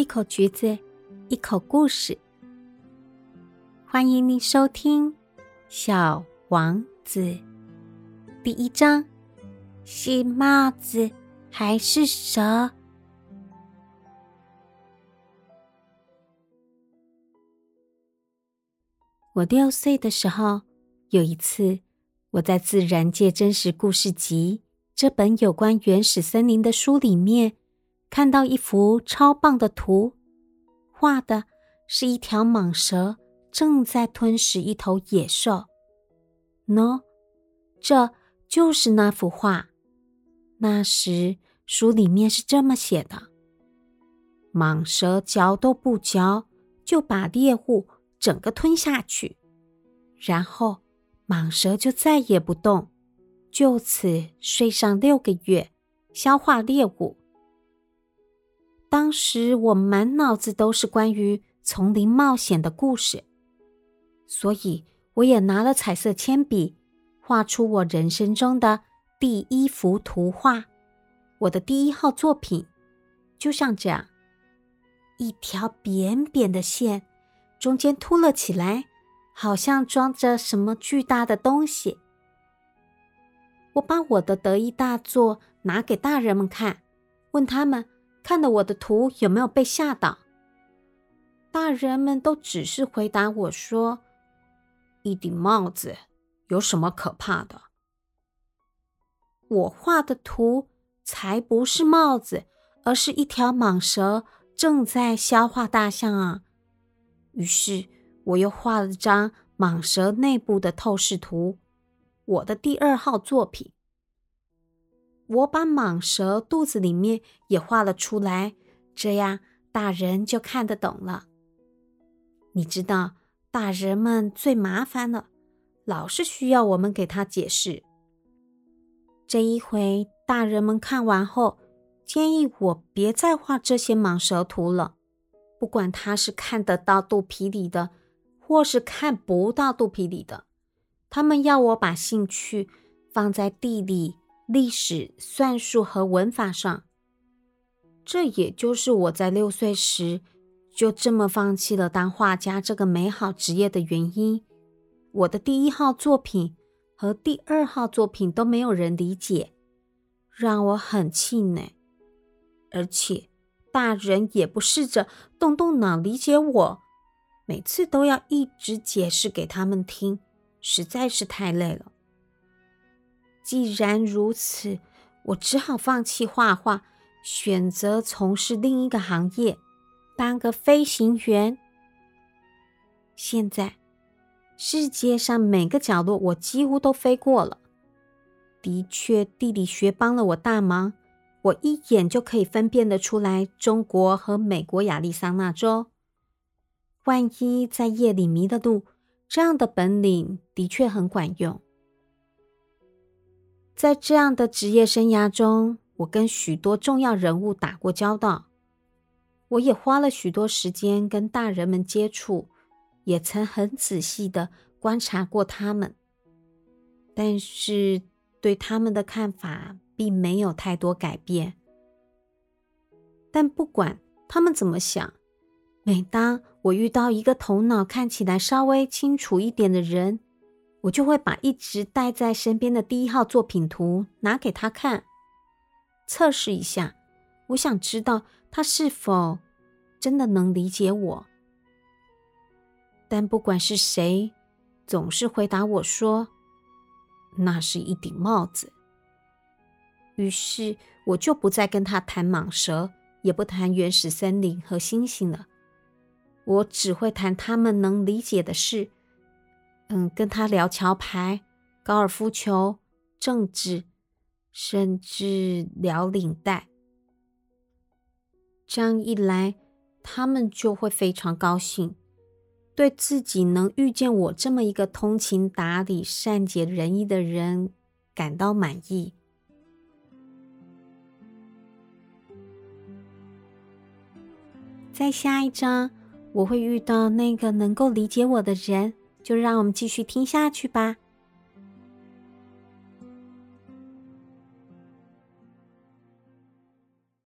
一口橘子，一口故事。欢迎您收听《小王子》第一章：是帽子还是蛇？我六岁的时候，有一次，我在《自然界真实故事集》这本有关原始森林的书里面。看到一幅超棒的图，画的是一条蟒蛇正在吞食一头野兽。喏，这就是那幅画。那时书里面是这么写的：蟒蛇嚼都不嚼，就把猎物整个吞下去，然后蟒蛇就再也不动，就此睡上六个月，消化猎物。当时我满脑子都是关于丛林冒险的故事，所以我也拿了彩色铅笔，画出我人生中的第一幅图画，我的第一号作品，就像这样，一条扁扁的线，中间凸了起来，好像装着什么巨大的东西。我把我的得意大作拿给大人们看，问他们。看了我的图有没有被吓到？大人们都只是回答我说：“一顶帽子有什么可怕的？”我画的图才不是帽子，而是一条蟒蛇正在消化大象啊！于是我又画了张蟒蛇内部的透视图，我的第二号作品。我把蟒蛇肚子里面也画了出来，这样大人就看得懂了。你知道，大人们最麻烦了，老是需要我们给他解释。这一回，大人们看完后建议我别再画这些蟒蛇图了，不管他是看得到肚皮里的，或是看不到肚皮里的，他们要我把兴趣放在地里。历史、算术和文法上，这也就是我在六岁时就这么放弃了当画家这个美好职业的原因。我的第一号作品和第二号作品都没有人理解，让我很气馁。而且大人也不试着动动脑理解我，每次都要一直解释给他们听，实在是太累了。既然如此，我只好放弃画画，选择从事另一个行业，当个飞行员。现在，世界上每个角落我几乎都飞过了。的确，地理学帮了我大忙，我一眼就可以分辨得出来中国和美国亚利桑那州。万一在夜里迷了路，这样的本领的确很管用。在这样的职业生涯中，我跟许多重要人物打过交道，我也花了许多时间跟大人们接触，也曾很仔细的观察过他们，但是对他们的看法并没有太多改变。但不管他们怎么想，每当我遇到一个头脑看起来稍微清楚一点的人，我就会把一直带在身边的第一号作品图拿给他看，测试一下。我想知道他是否真的能理解我。但不管是谁，总是回答我说：“那是一顶帽子。”于是我就不再跟他谈蟒蛇，也不谈原始森林和星星了。我只会谈他们能理解的事。嗯，跟他聊桥牌、高尔夫球、政治，甚至聊领带。这样一来，他们就会非常高兴，对自己能遇见我这么一个通情达理、善解人意的人感到满意。在下一章，我会遇到那个能够理解我的人。就让我们继续听下去吧。